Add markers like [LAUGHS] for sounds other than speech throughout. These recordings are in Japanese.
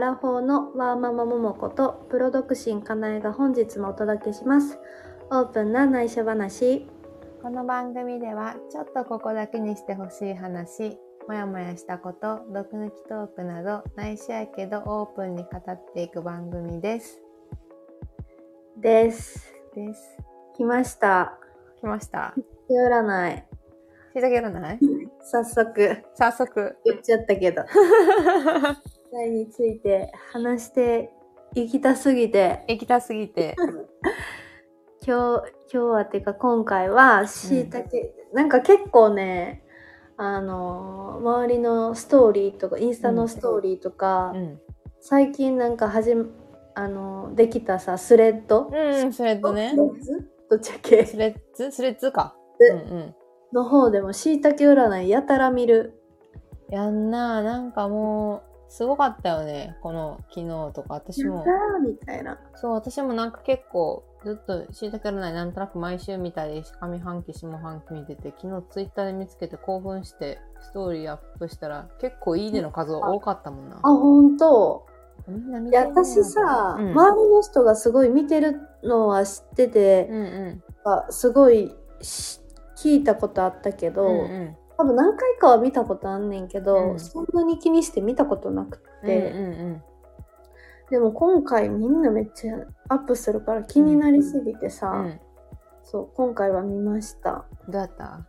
アラフォーのワーママももことプロ独身かなえが本日もお届けします。オープンな内緒話。この番組ではちょっとここだけにしてほしい話もやもやしたこと毒抜きトークなど内緒やけどオープンに語っていく番組です。です。です。来ました。来ました。手占い。しいたけ占い？早速。早速。言っちゃったけど [LAUGHS] について話していきたすぎて。行きたすぎて。[LAUGHS] 今日今日はっていうか今回はしいたけ、なんか結構ねあの周りのストーリーとかインスタのストーリーとか、うん、最近なんかはじめあのできたさスレッド、うん、スレッドね。スレッズ？どっちだっけ？スレッズ？スレッズか。えうんうん。の方でもしいたけ占いやたら見る。やんななんかもうすごかったよね。この昨日とか。私も。みたいな。そう私もなんか結構ずっとしいたけ占い。なんとなく毎週見たり上半期下半期見てて昨日ツイッターで見つけて興奮してストーリーアップしたら結構いいねの数多かったもんな。あ本当。みんな見いや。てるな私さ、うん。周りの人がすごい見てるのは知っててう、んうん。あすごいし聞いたことあったけど、うんうん多分何回かは見たことあんねんけど、うん。そんなに気にして見たことなくって、うんうんでも今回みんなめっちゃアップするから気になりすぎてさ、うんうん。そう今回は見ました。どうやった？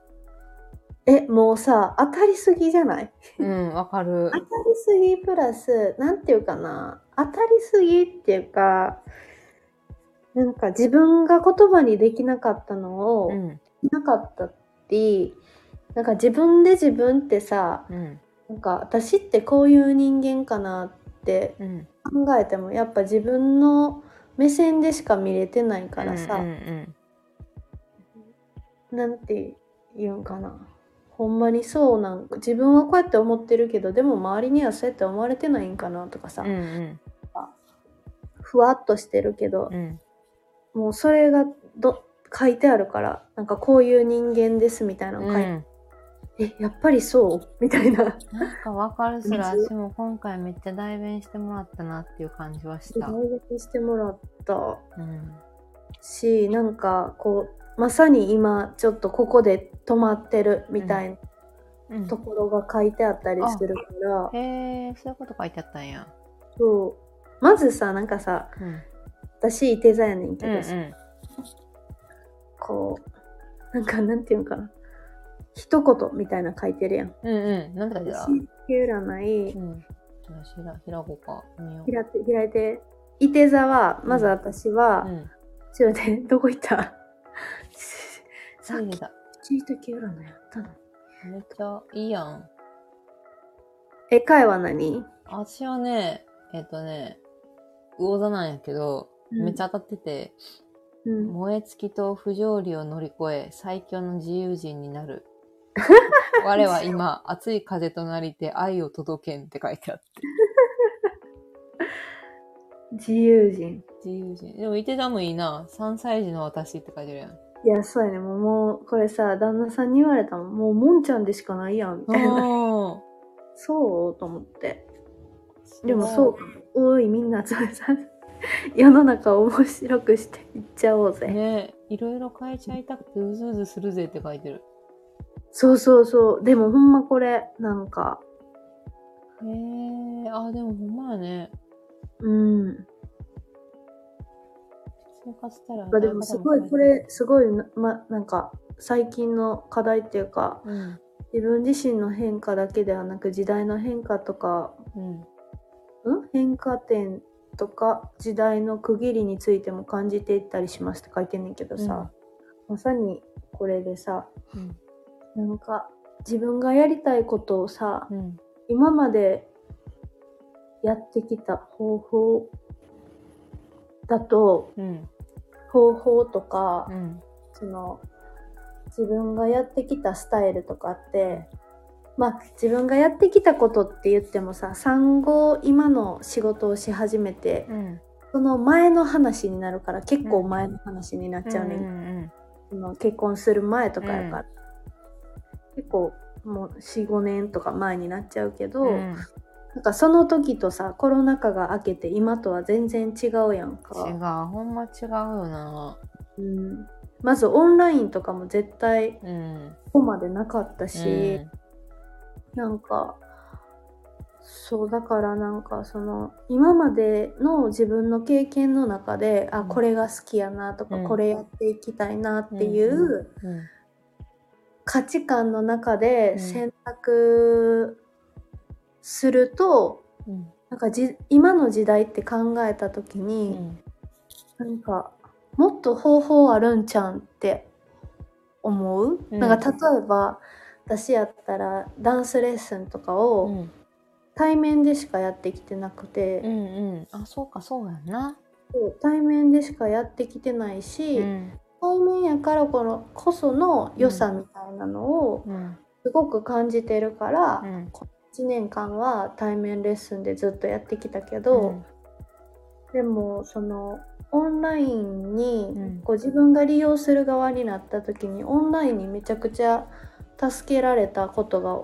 えもうさ当たりすぎじゃない？うんわかる。[LAUGHS] 当たりすぎプラスなんていうかな当たりすぎっていうかなんか自分が言葉にできなかったのを、うん。なかったってなんか自分で自分ってさうん。なんか私ってこういう人間かなってうん。考えてもやっぱ自分の目線でしか見れてないからさ、うんうんなんて言うんかな。ほんまにそうなんか自分はこうやって思ってるけどでも周りにはそうやって思われてないんかなとかさ、うんうん。ふわっとしてるけどう、ん。もうそれがど書いてあるからなんかこういう人間ですみたいなの書いて、うんえやっぱりそう？みたいな。なんかわかるすら水。私も今回めっちゃ代弁してもらったなっていう感じはした。大学してもらった。うん。しなんかこうまさに今ちょっとここで止まってるみたいなうん。ところが書いてあったりするから、へえ、そういうこと書いてあったんや。そう。まずさなんかさうん。私いて座やねんけうんうどさ、ん。こうなんかなんていうんかな一言みたいな書いてるやん。うんうん。なんて書いてた私占い、うん。ひら、ひらごか。見よう。開いて開いていて座はまず私は、うん。ちょっと待ってどこ行った？[LAUGHS] さっき見てた。聞いた系占いやったのめっちゃいいやん。え回は何？私はね、えっとね、魚座なんやけど、めっちゃ当たってて、うん、燃え尽きと不条理を乗り越え、最強の自由人になる。[LAUGHS] 我は今、熱い風となりて愛を届けんって書いてあって。[LAUGHS] 自由人自由人。でも、いて座もいいな。3歳児の私って書いてるやん。いやそうやねもうもうこれさ旦那さんに言われたもんもうもんちゃんでしかないやんみたいなおそうと思ってーでもそうかもおいみんなそれさ世の中を面白くしていっちゃおうぜ、ねいろいろ変えちゃいたくてうずうずするぜって書いてる。そうそうそうでもほんまこれなんかへえー、あ、でもほんまやね。うんしたら。まあでもすごいこれすごいな,、ま、なんか最近の課題っていうかうん。自分自身の変化だけではなく時代の変化とかうん。ん？変化点とか時代の区切りについても感じていったりしますって書いてんねんけどさ、まさにこれでさうん。なんか自分がやりたいことをさうん。今までやってきた方法だとうん。方法とか、うん。その自分がやってきたスタイルとかってまあ自分がやってきたことって言ってもさ産後今の仕事をし始めてうん。その前の話になるから結構前の話になっちゃうね、うんんその結婚する前とかやから、結構もう45年とか前になっちゃうけど、うん。なんかその時とさコロナ禍が明けて今とは全然違うやんか。違うほんま違うよな。うん、まずオンラインとかも絶対うん。ここまでなかったし、うん。なんかそうだからなんかその今までの自分の経験の中であうん。これが好きやなとか、うん。これやっていきたいなっていううん価値観の中でうん。選択すると、うん。なんかじ今の時代って考えた時うに、ん。なんかもっと方法あるんちゃうんって思う、うん。なんか例えば私やったらダンスレッスンとかうをん。対面でしかやってきてなくて、うんうん。あそうかそうやんな。対面でしかやってきてないし、うん対面やからこのこその良さみたいなのをうんすごく感じてるから、うん。1年間は対面レッスンでずっとやってきたけど、でもそのオンラインにうん。こう自分が利用する側になった時にオンラインにめちゃくちゃ助けられたことが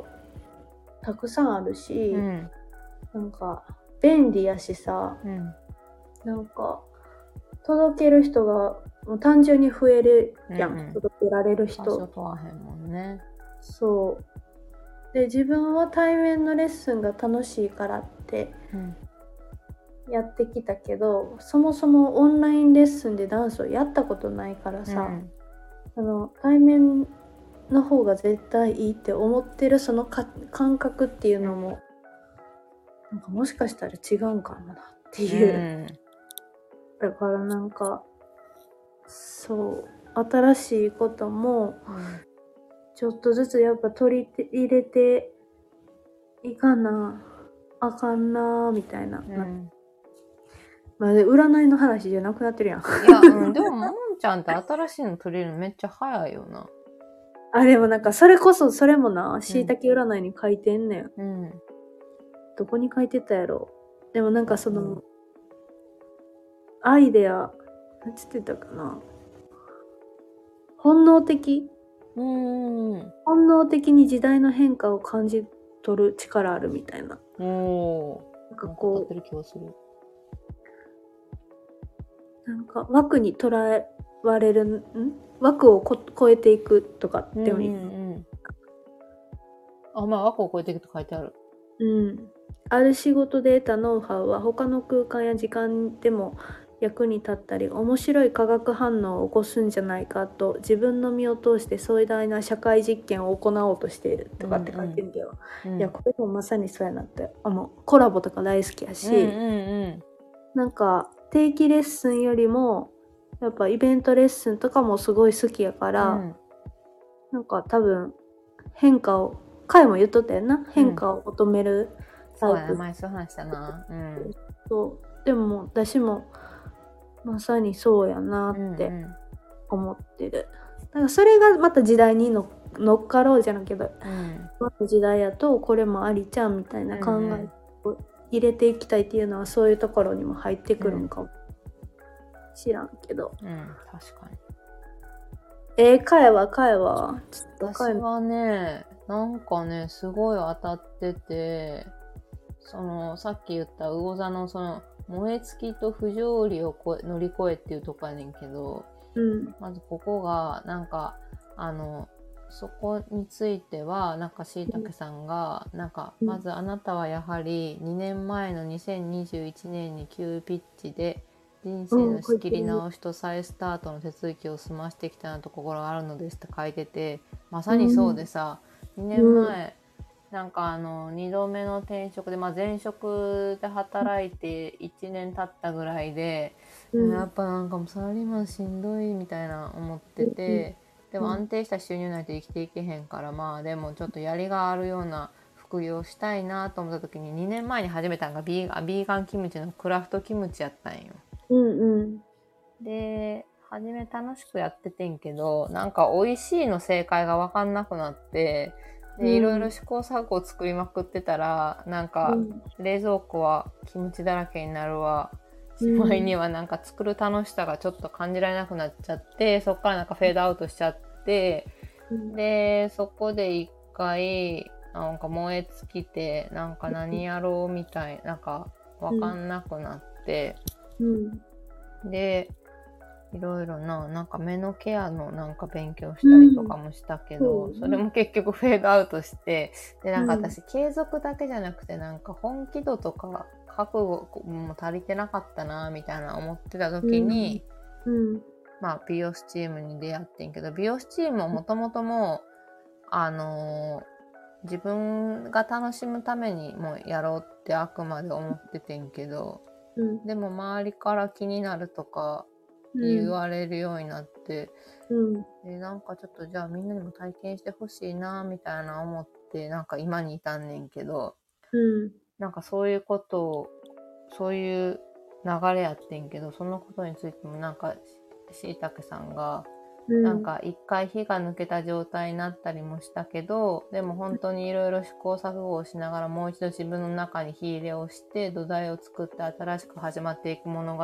たくさんあるし、うん。なんか便利やしさうん。なんか届ける人がもう単純に増えるやん、うんうん。届けられる人。んもんね。そう。で自分は対面のレッスンが楽しいからってうん。やってきたけどそもそもオンラインレッスンでダンスをやったことないからさ、うんあの対面の方が絶対いいって思ってるそのか感覚っていうのもなんかもしかしたら違うんかもなっていう、だからなんかそう新しいこともちょっとずつやっぱ取り入れていかなあかんなみたいな、うん。うんまあで占いの話じゃなくなってるやん。いや、うん、でも、ももんちゃんって新しいの取れるのめっちゃ早いよな。あでもなんかそれこそそれもなしいたけ占いに書いてんねん、うん。どこに書いてたやろ。でもなんかその、うん。アイデアなんつってたかな本能的うん。本能的に時代の変化を感じ取る力あるみたいなおおなんかー。こってる気がする。うなんか枠にとらわれるん？枠をこ超えていくとかってもいい、うんうん。あ、まあ、枠を超えていくと書いてある。うん、ある仕事で得たノウハウは他の空間や時間でも役に立ったり面白い化学反応を起こすんじゃないかと自分の身を通して壮大な社会実験を行おうとしているとかって書いてるけど、うんいやこれもまさにそうやなってあのコラボとか大好きやし、うんうんなんか定期レッスンよりもやっぱイベントレッスンとかもすごい好きやから、うん。なんか多分変化を彼も言っとったよな。変化を求めるタイプ。そうやな、前そう話したな。うん。そう。でも私もまさにそうやなってうんうん。思ってる、だからそれがまた時代にの乗っかろうじゃなけどうん。今の時代やとこれもありちゃんみたいな考うんえを入れていきたいっていうのはそういうところにも入ってくるんかも、知らんけど。うん、確かに。えー、かえはかえはちょっと私はね、なんかね、すごい当たってて、その、さっき言った魚座のその、燃え尽きと不条理をこえ乗り越えっていうとこやねんけど、うん。まずここが、なんか、あの、そこについては、なんかしいたけさんが、なんか、うん。まずあなたはやはり2年前の2021年に急ピッチで、人生の仕切り直しと再スタートの手続きを済ましてきたなと心があるのですって書いてて、まさにそうでさ、2年前、なんかあの2度目の転職で、まあ、前職で働いて1年経ったぐらいで、うん。やっぱなんかもうサラリーマンしんどいみたいな思ってて、でも安定した収入ないと生きていけへんからまあでもちょっとやりがあるような副業したいなと思った時に2年前に始めたのがビーガンビーガンキムチのクラフトキムチやったんよ。うんうん。で初め楽しくやっててんけどなんか美味しいの正解が分かんなくなってうんでいろいろ試行錯誤作りまくってたらなんかうん。冷蔵庫はキムチだらけになるわ。しうん。まいにはなんか作る楽しさがちょっと感じられなくなっちゃってそっからなんかフェードアウトしちゃってうん。でそこで一回なんか燃え尽きて、なんか何やろうみたい、なんかわかんなくなって、うん。で、いろいろな、なんか目のケアのなんか勉強したりとかもしたけど、うんそれも結局フェードアウトして、で、なんかうん私、継続だけじゃなくて、なんか本気度とか覚悟も足りてなかったな、みたいな思ってた時に、うん。まあ、美容師チームに出会ってんけど、美容師チームはもともともう、あのー自分が楽しむためにもうやろうってあくまで思っててんけど、うん。でも周りから気になるとか言われるようになって、うん。でなんかちょっとじゃあみんなにも体験してほしいなみたいな思ってなんか今にいたんねんけどうん。なんかそういうことをそういう流れやってんけどそのことについてもなんかしいたけさんがうん。なんか一回火が抜けた状態になったりもしたけどでも本当にいろいろ試行錯誤をしながらもう一度自分の中に火入れをして土台を作って新しく始まっていく物語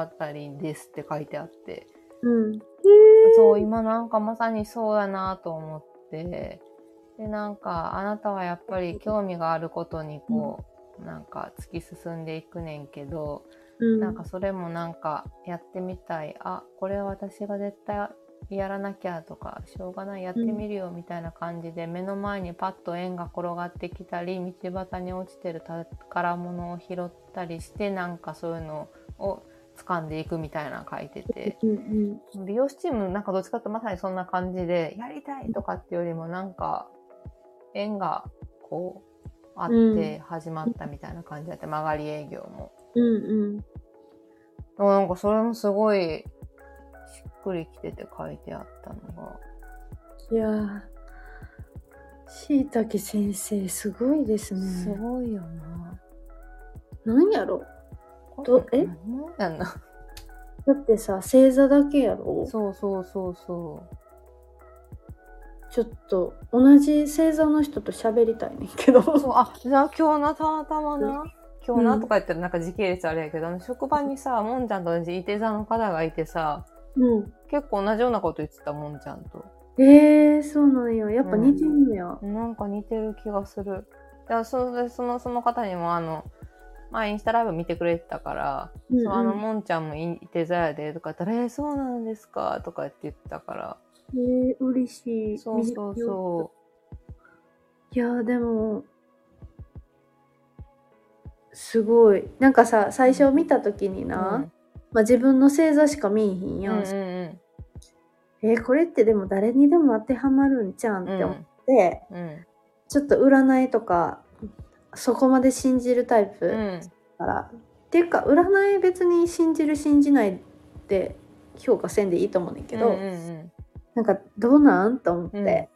ですって書いてあって。うん。そう今なんかまさにそうだなと思って。でなんかあなたはやっぱり興味があることにこうなんか突き進んでいくねんけどうん。なんかそれもなんかやってみたい。あこれは私が絶対やらなきゃとかしょうがないやってみるよみたいな感じで、目の前にパッと円が転がってきたり道端に落ちてる宝物を拾ったりしてなんかそういうのを掴んでいくみたいなの書いてて。美容師チームなんかどっちかってまさにそんな感じでやりたいとかっていうよりもなんか縁がこうあって始まったみたいな感じだって、曲がり営業も。うん。うん。なんかそれもすごいくりきてて書いてあったのが。いやー、しいたけ先生、すごいですね。すごいよな。なんやろ？どえ？何もやんな。だってさ、星座だけやろ？そうそうそうそちょっと、同じ星座の人と喋りたいねんけど。う。そう、あ、じゃあ今日な、たまたまな？今日なうんとか言ったらなんか時系列あれやけど、あの職場にさ、もんちゃんと同じいて座の方がいてさ、うん。結構同じようなこと言ってたもんちゃんと。えー、そうなんや。やっぱ似てんのや。なんか似てる気がする。いや、それで、その、その方にもあの、まあインスタライブ見てくれてたから、うんうんそう、あの、もんちゃんもいて座やで、とか言ったら、えー、そうなんですかとかって言ってたから。えー、嬉しい。そうそうそいやーでもすごいなんかさ最初見た時にう。な、うんまあ、自分の星座しか見えへんやん、うんうんえーこれってでも誰にでも当てはまるんちゃうんって思って、うん。うん。ちょっと占いとかそこまで信じるタイプうん。から、っていうか占い別に信じる信じないって評価せんでいいと思うねんけど、うんうんなんかどうなんと思って、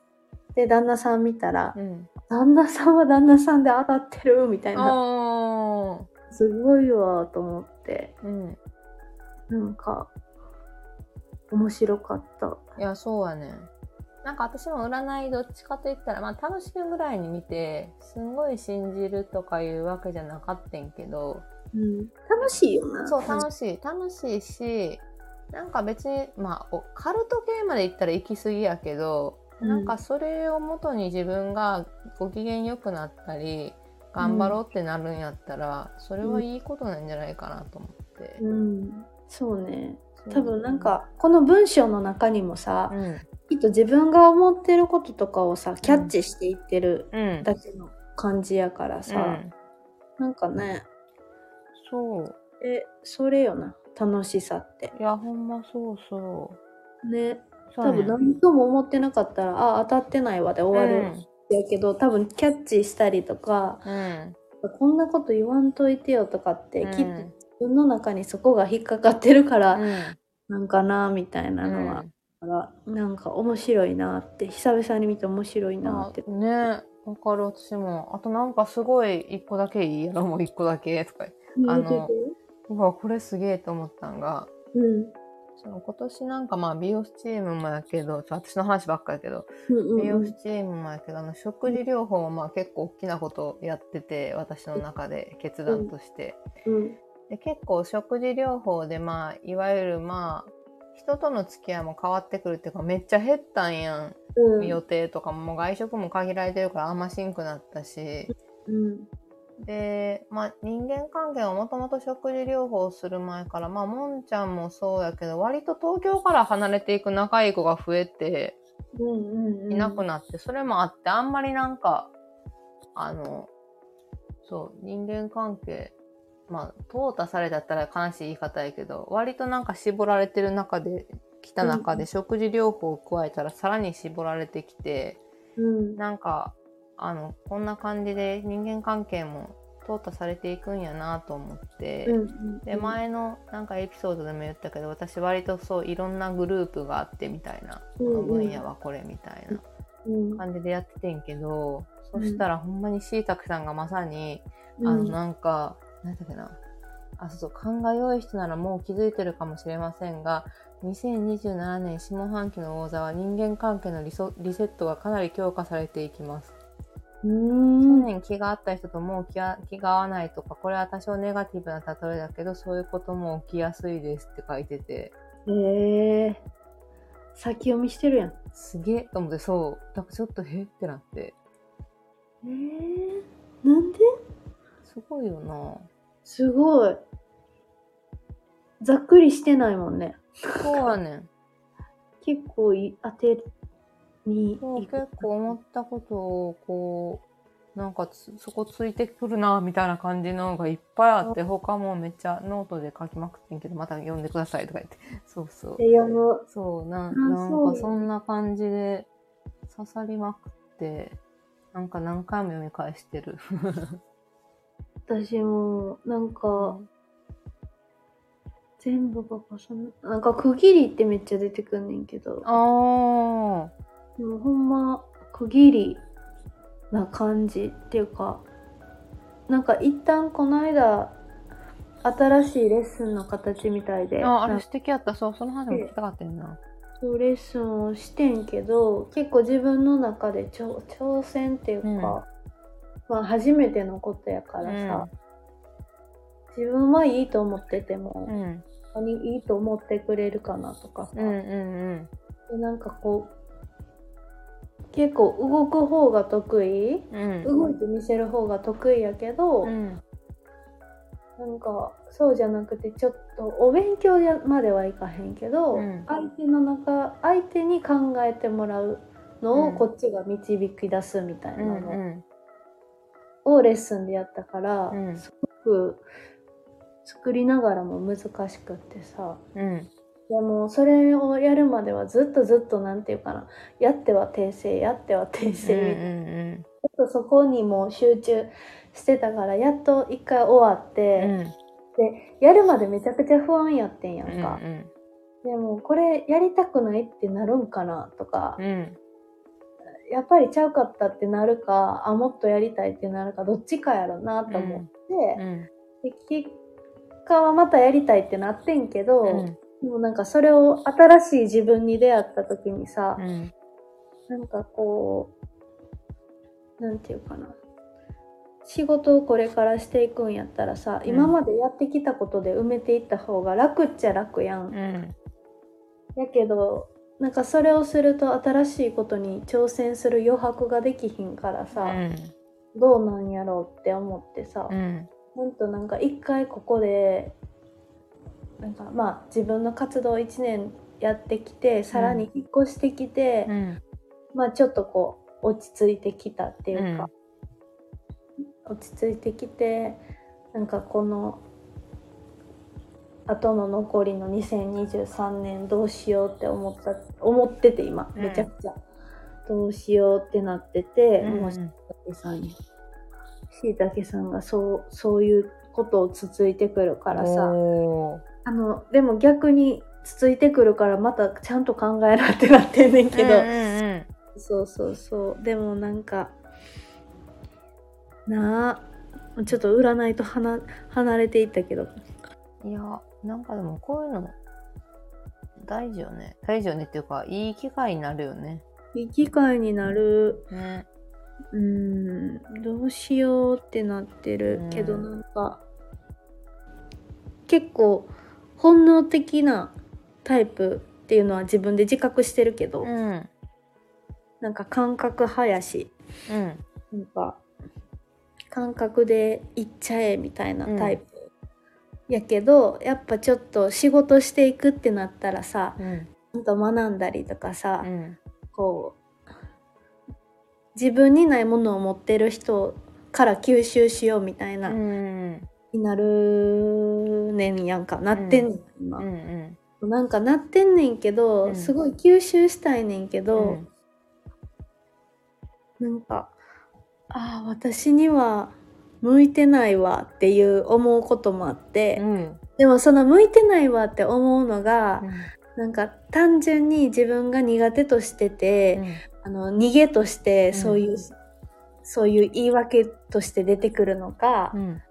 で旦那さん見たら、うん。うん。旦那さんは旦那さんで当たってるみたいなあすごいわと思ってーうん。なんか面白かったいや、そうやね。なんか私も占いどっちかと言ったら、まあ楽しむぐらいに見て、すんごい信じるとかいうわけじゃなかったんけど、うん楽しいよなそう、楽しい。楽しいし、なんか別に、まあ、おカルト系まで行ったら行き過ぎやけど、うんなんかそれをもとに自分がご機嫌良くなったり、頑張ろうってなるんやったら、それはいいことなんじゃないかなと思って。うんそうね。多分なん、かこの文章の中にもさ、うん。きっと自分が思ってることとかをさキャッチしていってるうん。だけの感じやからさ、うん。なんかねそう。えそれよな。楽しさって。いや、ほんまそうそう。ね。多分何とも思ってなかったらあ当たってないわで終わる。やけど、多分キャッチしたりとかうん。こんなこと言わんといてよとかって、うん。きっと自分の中にそこが引っかかってるから、うん。なんかなみたいなのは、からなんか面白いなって久々に見て面白いなって。あねわかる私も。あとなんかすごい一個だけいいやろもう一個だけとか。あのうわこれすげえと思ったんがうん。その今年なんかまあ美容師チームもやけど私の話ばっかやけどうんうん美容師チームもやけどあの食事療法もまあ結構大きなことやってて私の中で決断として、うんで結構食事療法でまあいわゆるまあ人との付き合いも変わってくるっていうかめっちゃ減ったんやん、うん。予定とかも外食も限られてるからあんましんくなったしうん。で、まあ、人間関係はもともと食事療法をする前からまあもんちゃんもそうやけど割と東京から離れていく仲いい子が増えてうんうんうん。いなくなって、それもあってあんまりなんかあのそう人間関係まあ淘汰されだったら悲しい言い方やけど割となんか絞られてる中で来た中で食事療法を加えたらさらに絞られてきて、うん。なんかあのこんな感じで人間関係も淘汰されていくんやなと思って、うんうん。で前のなんかエピソードでも言ったけど私割とそういろんなグループがあってみたいな、うんうんこの分野はこれみたいなうん。感じでやっててんけど、そしたらほんまにしいたけさんがまさに、うんあのなんか何だっけな。あそうそう勘が良い人ならもう気づいてるかもしれませんが2027年下半期の王座は人間関係のリソリセットがかなり強化されていきます。う去ん。年気が合った人ともう気が気が合わないとか、これは多少ネガティブな例えだけど、そういうことも起きやすいですって書いてて、ええ先読みしてるやん。すげえと思って、そう、だからちょっとへってなって、ええなんで？すごいよなすごい。ざっくりしてないもんね。そうやねん。結構い当てにそう結構思ったことを、こう、なんかつそこついてくるな、みたいな感じのがいっぱいあって、他もめっちゃノートで書きまくってんけど、また読んでくださいとか言って。そうそう。で読む。そう、なあなんかそんな感じで刺さりまくって、なんか何回も読み返してる。私も、なんか、全部が重ななんか区切りってめっちゃ出てくんねんけど、あでもほんま区切りな感じっていうか、なんか一旦この間、新しいレッスンの形みたいで、あ。あ、れ素敵やった。そう、その話も聞きたかったよな。そうレッスンをしてんけど結構自分の中で挑挑戦っていうか、うんまあ初めてのことやからさ、自分はいいと思っててもう、ん。他にいいと思ってくれるかなとかさ、うんうんでなんかこう結構動く方が得意、うん。動いて見せる方が得意やけど、うん。なんかそうじゃなくてちょっとお勉強まではいかへんけど、うん相手の中相手に考えてもらうのをうんこっちが導き出すみたいうんなのうん。をレッスンでやったから、うんすごく作りながらも難しくってさうん。でもそれをやるまではずっとずっとなんていうかなやっては訂正やっては訂正みたいなうんちょっとそこにも集中してたからやっと一回終わって、うん。でやるまでめちゃくちゃ不安やってんやんうん。か、でもこれやりたくないってなるんかなとか、うん。やっぱりちゃうかったってなるかあもっとやりたいってなるかどっちかやろなと思って、うん。で結果はまたやりたいってなってんけど、うん。でもなんかそれを新しい自分に出会った時にさ、うん。なんかこうなんていうかな仕事をこれからしていくんやったらさ、うん今までやってきたことで埋めていった方が楽っちゃ楽やん。やけどなんかそれをすると新しいことに挑戦する余白ができひんからさ、どうなんやろうって思ってさ、うん。ほんとなんか一回ここでなんかまあ自分の活動1年やってきてさらに引っ越してきて、うん。まあちょっとこう落ち着いてきたっていうか、落ち着いてきてなんかこの後の残りの2023年どうしようって思った思ってて今。うん。めちゃくちゃ、どうしようってなってて、うんもうしいたけさんにしいたけさんがそうそういうことをつついてくるからさ。あのでも逆につついてくるからまたちゃんと考えなってなってんねんけど、うんうんそうそうそう。でもなんかなあ。ちょっと占いと離離れていったけど。うんいや、なんかでもこういうの大事よね。大事よねっていうか、いい機会になるよね。いい機会になるね。うーんどうしようってなってるけど、うんなんか結構本能的なタイプっていうのは自分で自覚してるけど、うん。なんか感覚派やしうん。なんか感覚で行っちゃえみたいなタイプ、やけどやっぱちょっと仕事していくってなったらさうん。ちゃんと学んだりとかさ、うん。こう自分にないものを持ってる人から吸収しようみたいな、うん。になるねんやんかなってんねん、今、うん。なんかなってんねんけど、うんすごい吸収したいねんけど、うん。なんかああ私には向いてないわっていう思うこともあって、うん。でもその向いてないわって思うのが、なんか単純に自分が苦手としてて、あの逃げとしてそういう、うんそういう言い訳として出てくるのか、うん。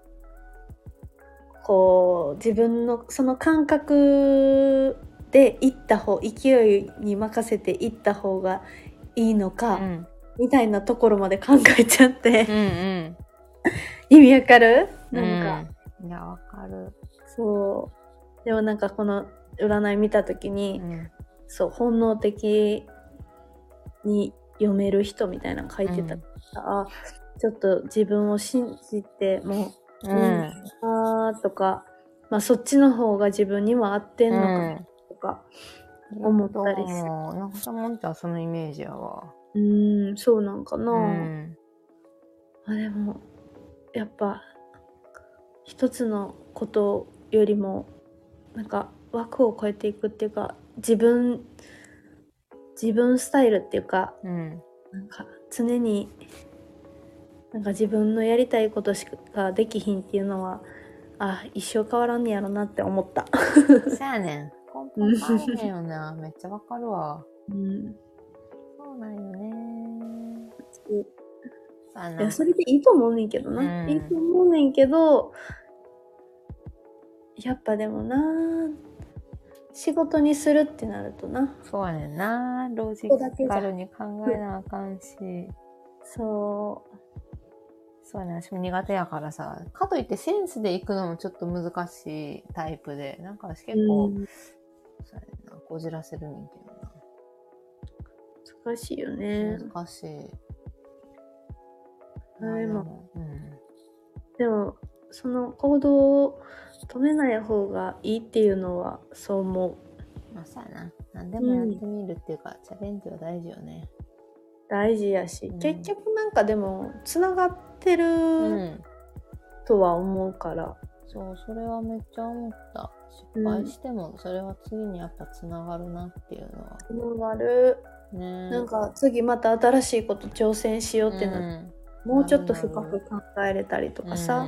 こう自分のその感覚で行った方勢いに任せて行った方がいいのか、うん。みたいなところまで考えちゃって、うん。[LAUGHS] 意味わかる？なんか、うん。いや、わかる。そうでもなんかこの占い見た時に、うん。そう本能的に読める人みたいなの書いてたから、あちょっと自分を信じてもう。うんあーとか、まあ、そっちの方が自分には合ってんのかなとか、思ったりするもなんかさもんちゃんそのイメージやわ。うーんそうなんかな、うん。まあでもやっぱ一つのことよりもなんか枠を超えていくっていうか自分自分スタイルっていうかうん。なんか常になんか自分のやりたいことしかできひんっていうのはあ一生変わらんねやろなって思った。そやねん。根本変わんねんよな。めっちゃわかるわ。うん、そうなんよね。そうやいなやそれでいいと思うねんけどな、うんいいと思うねんけどやっぱでもな仕事にするってなるとなそうやねんな。ロジカルに考えなあかんし。そそうやね。私も苦手やからさ。かといってセンスで行くのもちょっと難しいタイプで。なんか私う、結構、うんそうやねんな。こじらせるねんけどな。難しいよね、難しい。はいまあうん。でもその行動を止めない方がいいっていうのはそう思うまあ、そうやな。何でもやってみるっていうか、チャレンジは大事よね。大事やし、うん結局なんかでもつながってうるん。とは思うから、そう、それはめっちゃ思った。失敗しても、それは次にやっぱつながるなっていうのは。つながるねなんか次また新しいこと挑戦しようってなって、うんもうちょっと深く考えれたりとかさ、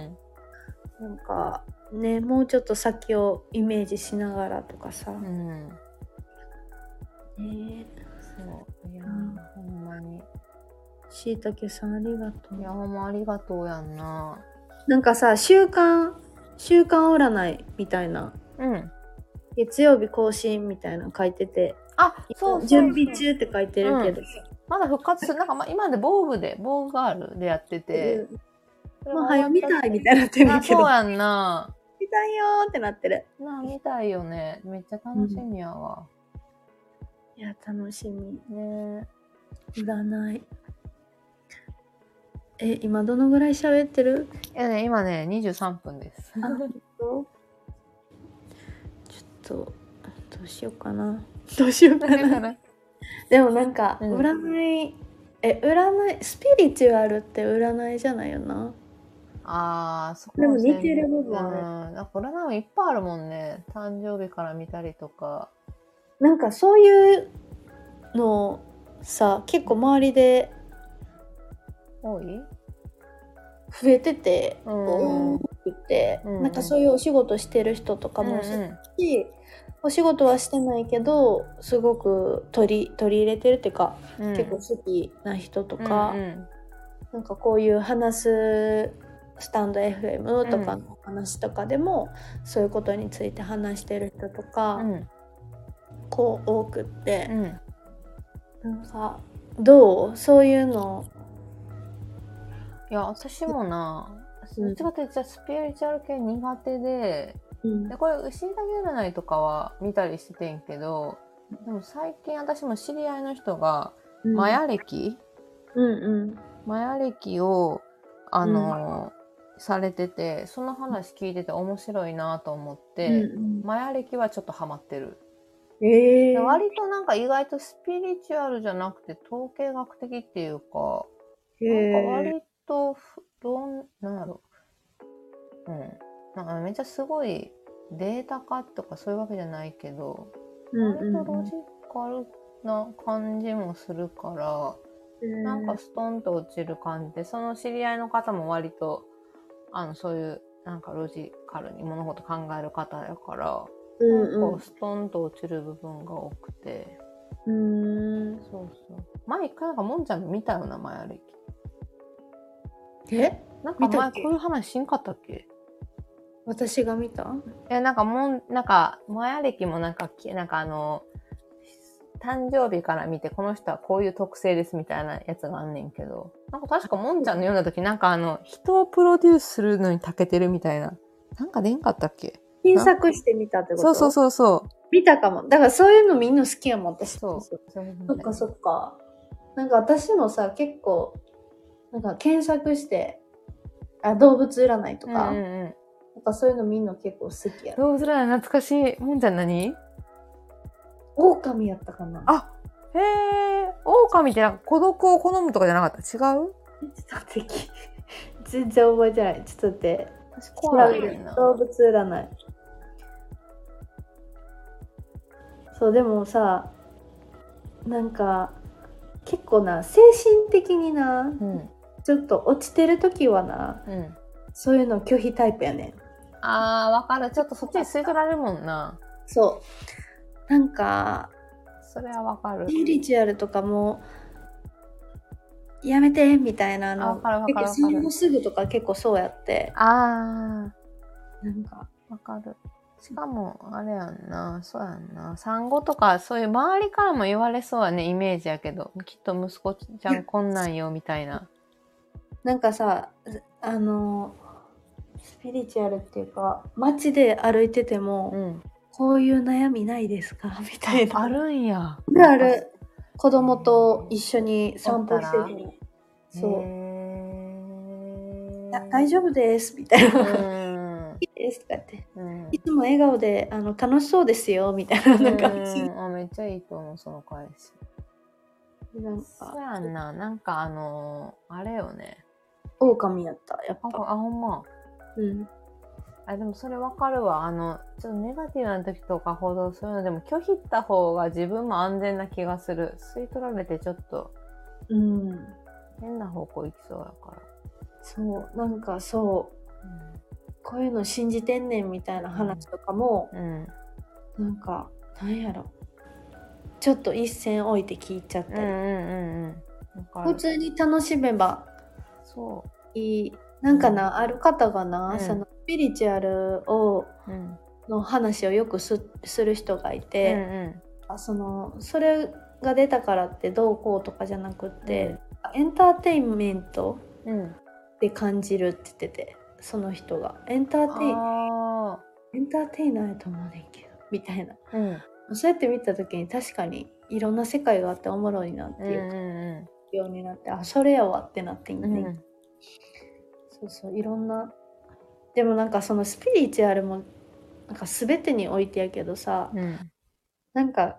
なんかねもうちょっと先をイメージしながらとかさ、うん。うん。ねそう。いやー、うんほんまに。しいたけさんありがといや、うほんまありがとうやんな。なんかさ週刊週刊占いみたいなうん。月曜日更新みたいなの書いててあ、そうそう準備中って書いてるけど、まだ復活する。なんか、ま、今まで防具で、防具ガールでやってて。うんもう早見たいみたいになってるあ、けどそうやんな。見たいよーってなってるなあ、見たいよね。めっちゃ楽しみやわ。いや楽しみね占いえ今どのぐらい喋ってる？いやね、今ね、23分です。ちょっとどうしようかな [LAUGHS] どうしようかな [LAUGHS] でもなんかうん。占い、え占いスピリチュアルって占いじゃないよな？ああ、そこでも似てる部分ある。うん。これなんかいっぱいあるもんね。誕生日から見たりとか。なんかそういうのさ結構周りで多い？増えてて、うん。多くて、うん。なんかそういうお仕事してる人とかもし、うんお仕事はしてないけどすごく取り取り入れてるっていうか、うん。結構好きな人とか、うんうん。なんかこういう話すスタンド FM とかの話とかでも、そういうことについて話してる人とか、うん。こう多くってう、ん。なんかどう？そういうの？いや、私もな、うん。どっちかというとスピリチュアル系苦手で、うん。でこれ牛だけ占いとかは見たりしててんけどでも最近私も知り合いの人がマヤ歴、うんうん。マヤ歴をあの、されててその話聞いてて面白いなと思って、うんマヤ歴はちょっとハマってる、うん、ええで割となんか意外とスピリチュアルじゃなくて統計学的っていうかなんか割とふどんなんやろ。うんなんかめっちゃすごいデータ化とかそういうわけじゃないけど割とロジカルな感じもするから、なんかストンと落ちる感じで、その知り合いの方も割と、あの、そういう、なんかロジカルに物事考える方やから、うんなん。かストンと落ちる部分が多くて、うん。うんそうそう。前一回なんかもんちゃんの見たよな、前歩き。え？なんか前こういう話しんかったっけ？私が見た？え、なんかもん、なんか、前歴もなんか、きなんかあの、誕生日から見て、この人はこういう特性ですみたいなやつがあんねんけど、なんか確かもんちゃんの読んだ時、なんかあの、人をプロデュースするのに長けてるみたいな。なんか出んかったっけ？検索してみたってこと？そうそうそうそう。見たかも。だからそういうのみんな好きやもん、私。そう。そっかそっか。なんか私もさ、結構、なんか検索して、あ、動物占いとか、うんうんうん。なんかそういうのみんな結構好きや。動物占い懐かしい。もんちゃん何？狼やったかなあへえ。狼ってなんか孤独を好むとかじゃなかった？違う？ちょっと待って、[LAUGHS] 全然覚えてない。ちょっと待って。私怖いな。る動物占い。そう、でもさ、なんか、結構な、精神的にな、うん。ちょっと落ちてる時はな、うん。そういうの拒否タイプやねん。あー、わかる。ちょっとそっちに吸い取られるもんな。そう。なんか、それはわかる。スピリチュアルとかも、やめてみたいなあのわかるわかる結構その後すぐとか結構そうやってあなんかー、わかる。しかも、あれやんな、そうやんな。産後とか、そういう周りからも言われそうやね、イメージやけど、きっと息子ちゃんこんなんよ、みたいな。なんかさあのスピリチュアルっていうか街で歩いてても、うん。こういう悩みないですか？[LAUGHS] みたいな。あるんや。ある子供と一緒に散歩しておったてもそう。大丈夫です。みたいな、夫。いいです。とか言って。うん。いつも笑顔であの楽しそうですよ。みたいな。なんか。うんあめっちゃいいと思う、その返し。なんそうかやんな。なんかあのーあれよね。狼やった。やっあ、ぱあほんま。うんあ、でもそれわかるわ。あの、ちょっとネガティブな時とかほどそういうのでも拒否った方が自分も安全な気がする。吸い取られてちょっとうん変な方向行きそうやから。そうなんかそうこういうの信じてんねんみたいな話とかも、うん。なんかなんやろちょっと一線置いて聞いちゃったり、うんうんうん。普通に楽しめばそいいなんかな、ある方がな、うんそのスピリチュアルをう。うん。の話をよくすする人がいうんて、あそのそれが出たからってどうこうとかじゃなくって、エンターテインメントうん。うん。で感じるって言っててその人がエンターテイエンターテイナーやと思うねんけどみたいなあ。うん。そうやって見た時に確かにいろんな世界があっておもろいなってうんいううようになって、あそれやわってなってんね、んうん。うん。そうそういろんなでもなんかそのスピリチュアルもなんか全てにおいてやけどさうん。なんか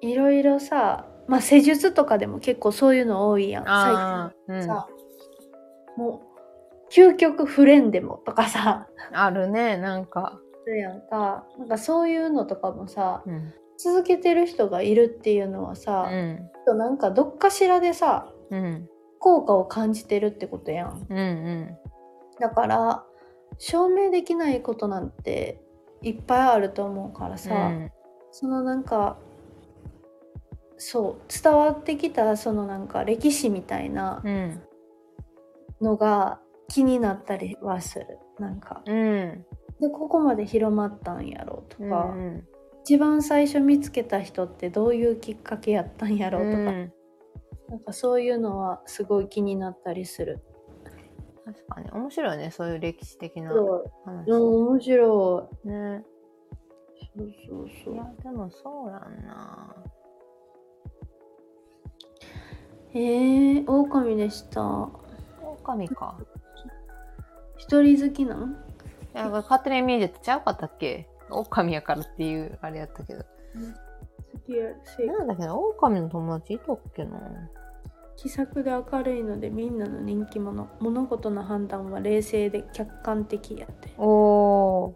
いろいろさまあ施術とかでも結構そういうの多いやん。最近さ、もう究極フレンでもとかさあるね、なんか。そうやんかなんかそういうのとかもさうん。続けてる人がいるっていうのはうさ、ん。きっとなんかどっかしらでさうん。効果を感じてるってことやんうんうん。だから証明できないことなんていっぱいあると思うからさ、うんそのなんかそう伝わってきたそのなんか歴史みたいなうん。のが気になったりはするなんかうん。でここまで広まったんやろうとうか、ん。一番最初見つけた人ってどういうきっかけやったんやろうとか、うんなんかそういうのはすごい気になったりする確かに。面白いね、そういう歴史的な。話。うん、面白ね。い。そうそうそいやう。、でもそうやんな。えー、狼でした。狼か。一人好きなん？いや、勝手なイメージってちゃうかったっけ？狼やからっていうあれやったけど。好きや性なんだけど、狼の友達いたっけな。気さくで明るいのでみんなの人気者。物事の判断は冷静で客観的やって。おー。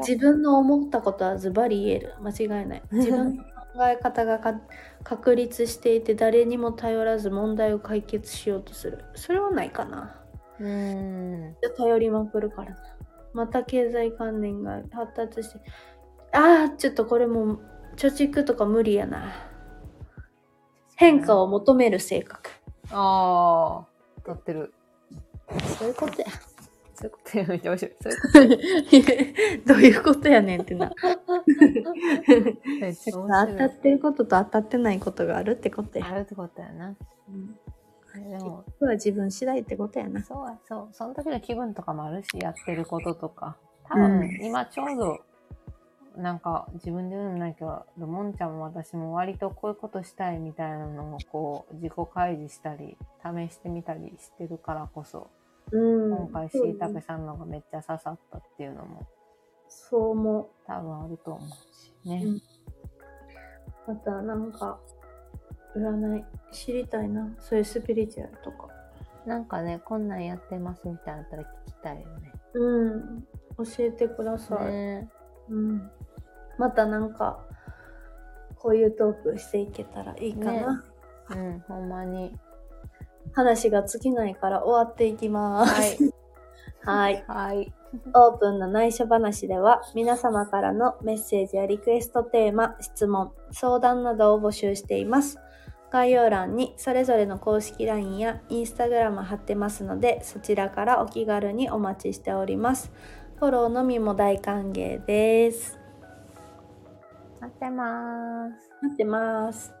自分の思ったことはズバリ言える。間違いない。[LAUGHS] 自分の考え方がか確立していて誰にも頼らず問題を解決しようとする。それはないかな。うーん。頼りまくるからな。また経済関連が発達して。ああちょっとこれもう貯蓄とか無理やな変化を求める性格あー。当たってる。そういうことやそういうことやめっちゃ面白い。そういうこどういうことやねんってな。当面た。ってることと当たってないことがあるってことや。あるってことやな。うんでも、は自分次第ってことやな。そうや、そう。その時の気分とかもあるし、やってることとか。多分、うん今ちょうど、なんか自分で言うのもないけど、もんちゃんも私も割とこういうことしたいみたいなのをこう、自己開示したり、試してみたりしてるからこそ、うん。今回しいたけさんのがめっちゃ刺さったっていうのもそう思多分あると思うしね。うんう。またなんか、占い知りたいな。そういうスピリチュアルとか。なんかね、こんなんやってますみたいなのあったら聞きたいよね。うん。教えてください。ねうん。またなんか、こういうトークしていけたらいいかな。うん、ほんまに。話が尽きないから終わっていきます。はい。[LAUGHS] はい。オープンの内緒話では皆様からのメッセージやリクエストテーマ、質問、相談などを募集しています。概要欄にそれぞれの公式 LINE や Instagram 貼ってますのでそちらからお気軽にお待ちしております。フォローのみも大歓迎です。待ってまーす。待ってます。